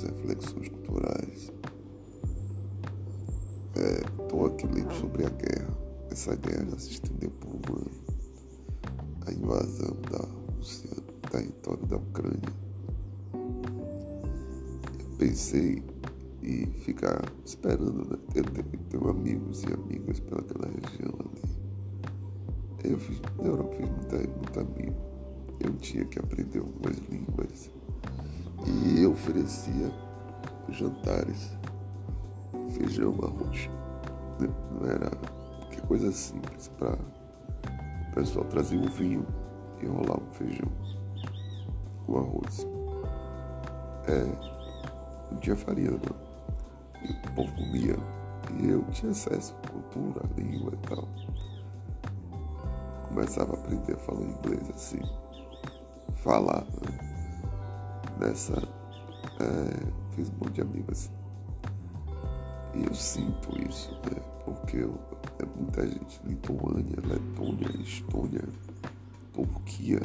Reflexões culturais. Estou é, aqui lendo sobre a guerra. Essa guerra se estendeu por um ano. A invasão da Rússia no território da Ucrânia. Eu pensei em ficar esperando, né? Eu tenho, amigos e amigas pelaquela região ali. Eu fiz, na Europa fiz muito, muito amigo. Eu tinha que aprender algumas línguas e oferecia jantares, feijão, arroz. Não era que coisa simples para o pessoal trazer um vinho e rolar um feijão com arroz. É, não tinha farinha não. E o povo comia. E eu tinha acesso à cultura, à língua e tal. Começava a aprender a falar inglês assim. Falar. Né? Nessa. É, fiz um monte de amigos. E eu sinto isso, né? Porque eu, é muita gente, Lituânia, Letônia, Estônia, Turquia,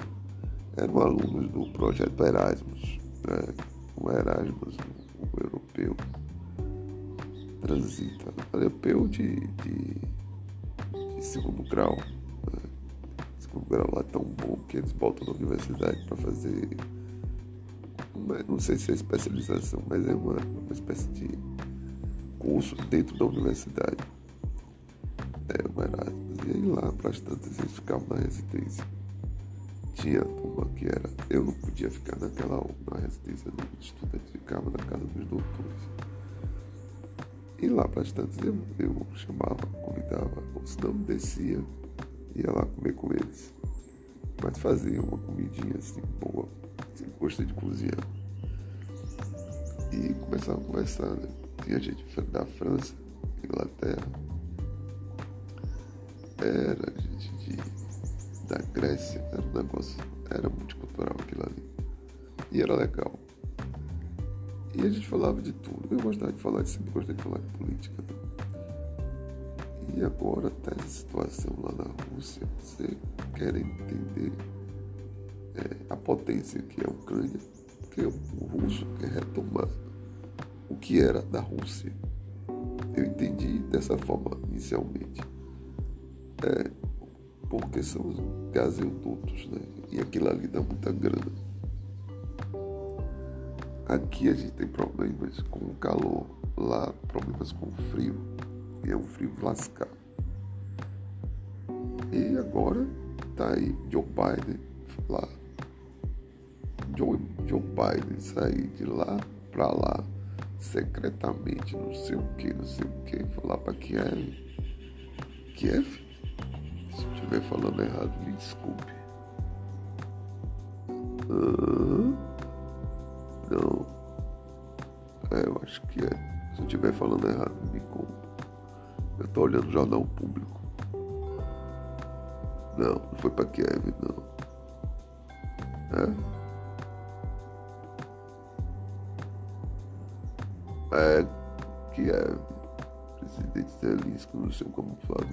eram alunos do projeto Erasmus, né? o Erasmus, o, europeu, transita, europeu de, de, de segundo grau. Né? Segundo grau lá é tão bom que eles botam na universidade para fazer não sei se é especialização, mas é uma, uma espécie de curso dentro da universidade. É uma Erasmus. E aí lá, para as tantas, eles ficavam na residência. Tinha uma que era. Eu não podia ficar naquela na residência dos estudantes, ficava na casa dos doutores. E lá para as tantas eu, eu chamava, convidava, ou se não descia, ia lá comer com eles. Mas fazia uma comidinha assim boa, assim, gostei de cozinhar e começava a conversar, né? Tinha gente da França, Inglaterra, era gente de, da Grécia, era um negócio, era multicultural aquilo ali. E era legal. E a gente falava de tudo. Eu gostava de falar, sempre gostei de falar de política. Né? E agora tá essa situação lá na Rússia, você quer entender é, a potência que é a Ucrânia, porque o russo quer retomar o que era da Rússia. Eu entendi dessa forma inicialmente. É, porque são os gasodutos, né? E aquilo ali dá muita grana. Aqui a gente tem problemas com o calor, lá problemas com o frio. E é um frio lascado. E agora tá aí Joe Biden lá. Joe, Joe Biden sair de lá para lá secretamente, não sei o que, não sei o que, falar para Kiev. Kiev? Se eu estiver falando errado, me desculpe. não. É, eu acho que é. Se eu estiver falando errado, me conta. Estou olhando o jornal público. Não, não foi para Kiev, não. É? é, que é presidente Zelinski, não sei como falo,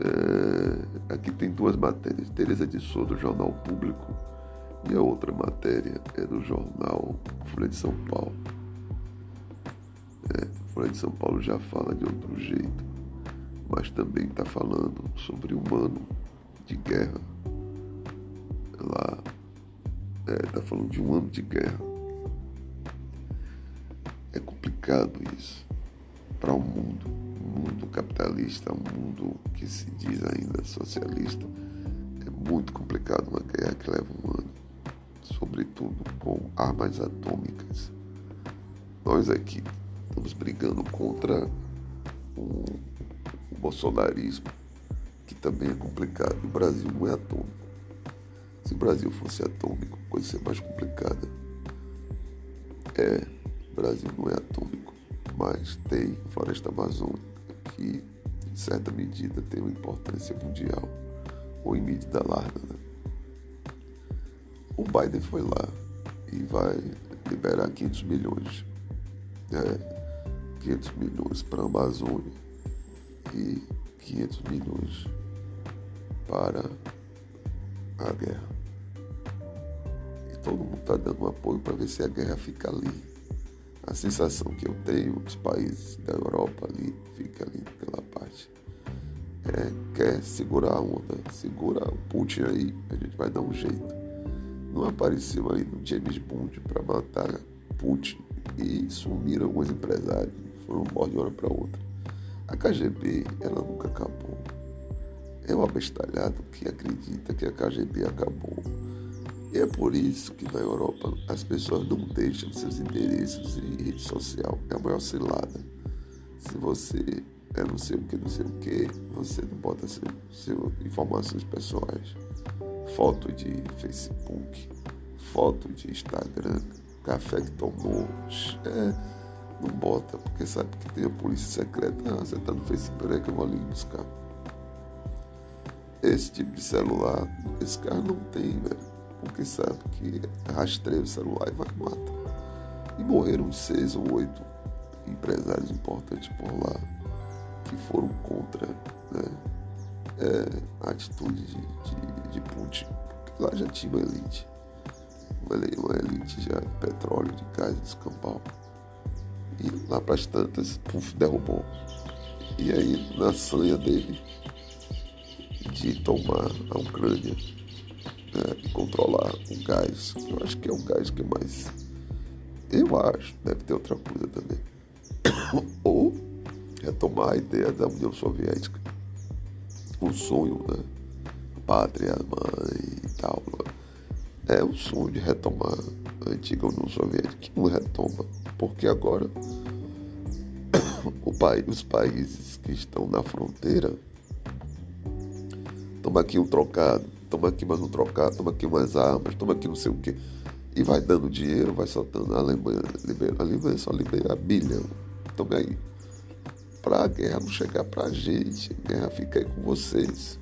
é, aqui tem duas matérias. Tereza de Souza, Jornal Público, e a outra matéria é do jornal Folha de São Paulo. É, de São Paulo já fala de outro jeito, mas também está falando sobre um ano de guerra. Lá está é, falando de um ano de guerra complicado isso para o um mundo, um mundo capitalista, um mundo que se diz ainda socialista. É muito complicado uma guerra que leva um ano, sobretudo com armas atômicas. Nós aqui estamos brigando contra o, o bolsonarismo, que também é complicado. O Brasil não é atômico. Se o Brasil fosse atômico, coisa ser mais complicada. É o Brasil não é atômico, mas tem floresta amazônica que, em certa medida, tem uma importância mundial, ou em medida larga. Né? O Biden foi lá e vai liberar 500 milhões. Né? 500 milhões para a Amazônia e 500 milhões para a guerra. todo mundo está dando um apoio para ver se a guerra fica ali. A sensação que eu tenho dos países da Europa ali, fica ali naquela parte, é, quer segurar a onda, segura o Putin aí, a gente vai dar um jeito. Não apareceu aí no James Bond para matar Putin e sumiram alguns empresários, foram embora de uma hora para outra. A KGB, ela nunca acabou. É um abestalhado que acredita que a KGB acabou. E é por isso que na Europa as pessoas não deixam seus interesses em rede social. É a maior cilada. Se você é não sei o que, não sei o que, você não bota seu, seu informações pessoais. Foto de Facebook, foto de Instagram, café que tomou. É, não bota, porque sabe que tem a polícia secreta. Ah, você tá no Facebook, peraí que eu vou ali buscar. Esse tipo de celular, esse cara não tem, velho porque sabe que rastreia o celular e vai matar. E morreram seis ou oito empresários importantes por lá que foram contra né, é, a atitude de, de, de, Putin. Porque lá já tinha uma elite, uma, elite já de petróleo, de gás, de escampau. E lá para as tantas, puf, derrubou. E aí, na sanha dele de tomar a Ucrânia, né, e controlar o gás. Eu acho que é o gás que mais. Eu acho, deve ter outra coisa também. Ou retomar a ideia da União Soviética. O sonho, né? Pátria, mãe e tal. Né? É o sonho de retomar a antiga União Soviética, que não retoma, porque agora país, os países que estão na fronteira, toma aqui um trocado, toma aqui mais um trocado, toma aqui umas armas, toma aqui não sei o quê. E vai dando dinheiro, vai soltando. A Alemanha, libera, a Alemanha só libera bilhão. Tome aí. Para a guerra não chegar para a gente, a guerra fica aí com vocês.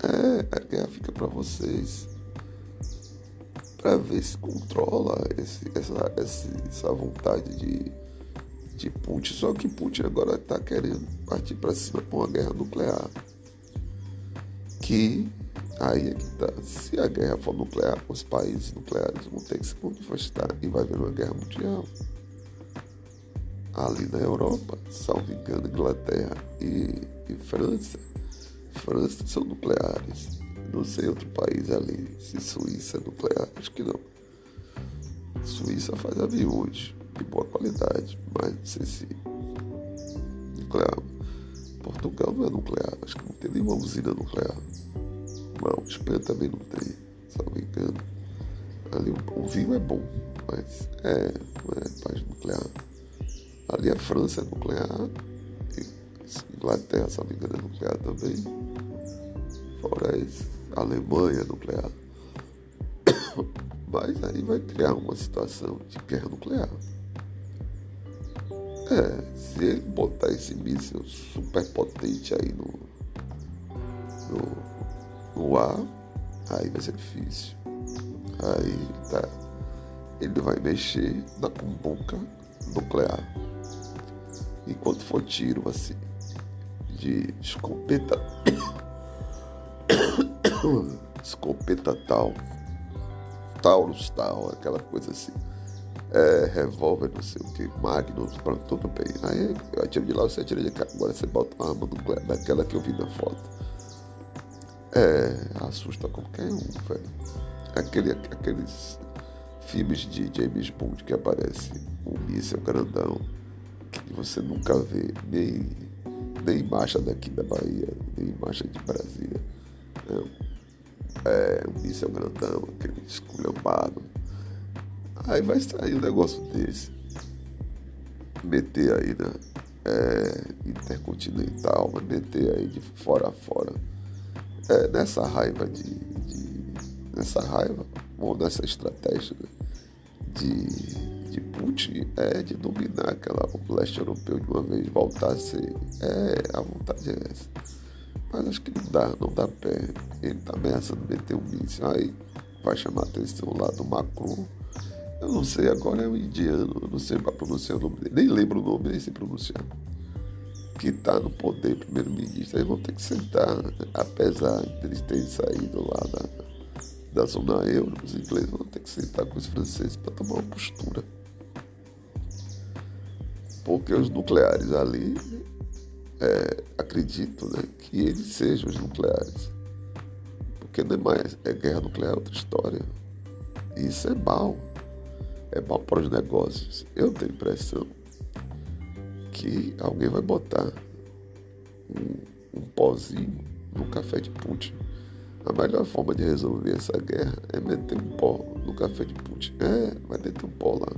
É, a guerra fica para vocês. Para ver se controla esse, essa, essa vontade de, de Putin. Só que Putin agora está querendo partir para cima com uma guerra nuclear que aí é que tá. Se a guerra for nuclear, os países nucleares vão ter que se manifestar e vai haver uma guerra mundial. Ali na Europa, salvo engano, Inglaterra e, e França, França são nucleares. Não sei outro país ali, se Suíça nuclear, acho que não. Suíça faz aviões de boa qualidade, mas não sei se nuclear. Portugal não é nuclear, acho que não tem nenhuma usina nuclear. Não, Espanha também não tem, se não me engano. Ali o, vinho é bom, mas é, não é país nuclear. Ali a França é nuclear, Inglaterra, se não me engano, é nuclear também. Fora isso, Alemanha nuclear. Mas aí vai criar uma situação de guerra nuclear. É, se ele botar esse míssil super potente aí no, no, no ar, aí vai ser difícil. Aí tá. Ele vai mexer na cumbuca nuclear. Enquanto for tiro assim de escopeta. escopeta tal. Taurus tal, aquela coisa assim é, revólver, não sei o que, Magnum, pronto, tudo bem. Aí eu atiro de lá, você atira de cá, agora você bota uma arma nuclear, daquela que eu vi na foto. É, assusta qualquer um, velho. Aquele, aqueles filmes de James Bond que aparece um míssel grandão, que você nunca vê, nem, nem marcha daqui da Bahia, nem marcha de Brasília. É, é um grandão, aquele esculhambado Aí vai extrair um negócio desse. Meter aí na é, intercontinental, vai meter aí de fora a fora. É, nessa raiva de, de nessa raiva, ou nessa estratégia né, de, de Putin é de dominar aquela, o leste europeu de uma vez, voltar a ser. É, a vontade é essa. Mas acho que não dá, não dá pé. Ele tá ameaçando meter um míssil. Aí vai chamar a atenção lá do Macron eu não sei, agora é um indiano, eu não sei para pronunciar o nome dele, nem lembro o nome, nem sei pronunciar. Que está no poder, primeiro-ministro. Eles vão ter que sentar, apesar de eles terem saído lá da, da zona euro, os ingleses vão ter que sentar com os franceses para tomar uma postura. Porque os nucleares ali, é, acredito né, que eles sejam os nucleares. Porque não é mais, é guerra nuclear é outra história. E isso é mal. É mal para os negócios. Eu tenho a impressão que alguém vai botar um, um pozinho no café de Putin a melhor forma de resolver essa guerra é meter um pó no café de Putin. É, vai meter um pó lá.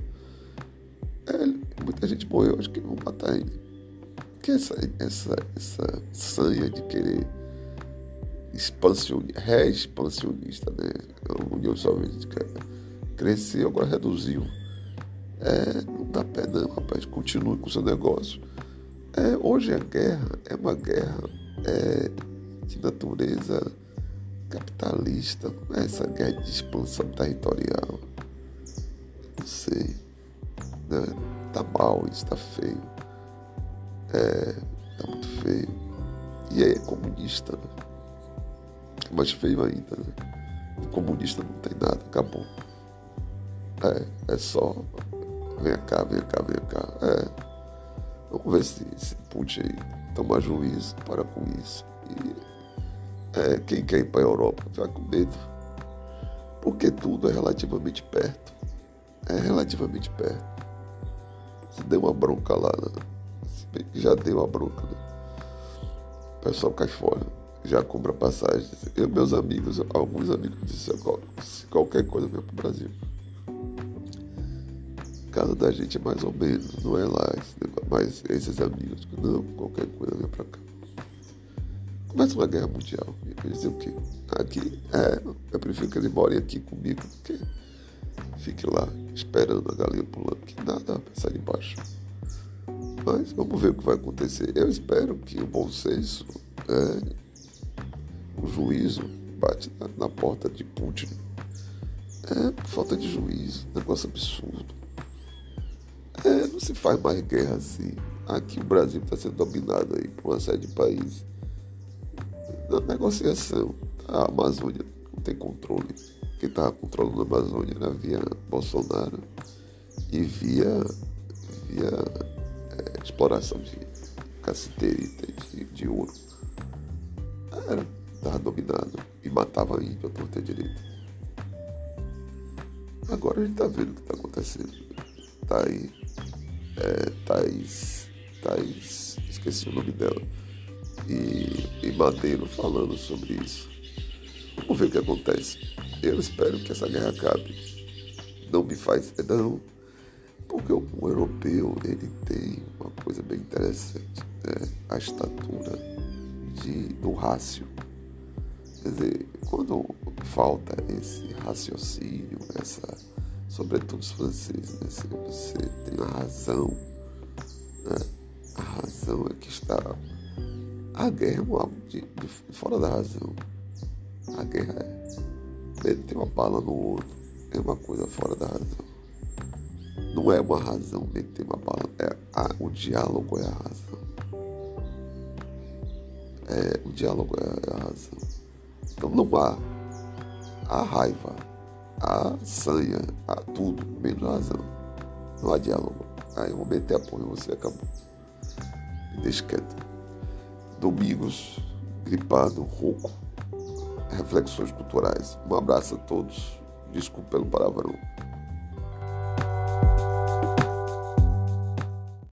É, muita gente morreu, acho que vão matar ele. Que essa, essa, essa sanha de querer expansionista, re-expansionista, né? A União Soviética cresceu, agora reduziu. É, não dá pé não, rapaz. Continue com o seu negócio. É, hoje a guerra é uma guerra é, de natureza capitalista, essa guerra de expansão territorial. Não sei. Né? Tá mal, isso tá feio. É, tá muito feio. E é comunista, né? Mais feio ainda, né? Comunista não tem nada, acabou. É, é só. Vem cá, vem cá, vem cá. É. Vamos ver se, se Putin toma juízo para com isso. E é, quem quer ir para a Europa vai com medo, porque tudo é relativamente perto. É relativamente perto. Se deu uma bronca lá, né? Se bem que já deu uma bronca, né? o pessoal cai fora, já compra passagem. Eu, meus amigos, alguns amigos disseram se qualquer coisa vem para o Brasil. Casa da gente é mais ou menos, não é lá, mas esses amigos, não, qualquer coisa vem para cá. Começa uma guerra mundial. Eu dizer o quê? Aqui, é, eu prefiro que ele more aqui comigo do que fique lá esperando a galinha pulando, que nada vai sair de baixo. Mas vamos ver o que vai acontecer. Eu espero que o bom senso, é, o juízo, bate na, na porta de Putin. É falta de juízo, negócio absurdo. É, não se faz mais guerra assim. Aqui o Brasil está sendo dominado aí por uma série de países na negociação. A Amazônia não tem controle. Quem estava controlando a Amazônia era via Bolsonaro e via, via exploração de caceterita de, de ouro. Era, estava dominado e matava índio a torta direita. Agora a gente está vendo o que está acontecendo. Está aí. É, Thaís. Thaís. Esqueci o nome dela e, e Madeiro falando sobre isso. Vamos ver o que acontece. Eu espero que essa guerra acabe. Não me faz. Não. Porque o, europeu ele tem uma coisa bem interessante. Né? A estatura de, do rácio. Quer dizer, quando falta esse raciocínio, essa, sobretudo os franceses, né? você tem a razão, né? a razão é que está a guerra é algo de, de, fora da razão. A guerra é meter uma bala no outro. É uma coisa fora da razão. Não é uma razão meter uma bala. É a, o diálogo é a razão. É, o diálogo é a razão. Então não há a raiva, a sanha, a tudo, menos a razão. Não há diálogo. Aí eu vou meter a porra e você acabou. Deixa quieto. Domingos, gripado, rouco. Reflexões culturais. Um abraço a todos. Desculpe pelo palavrão.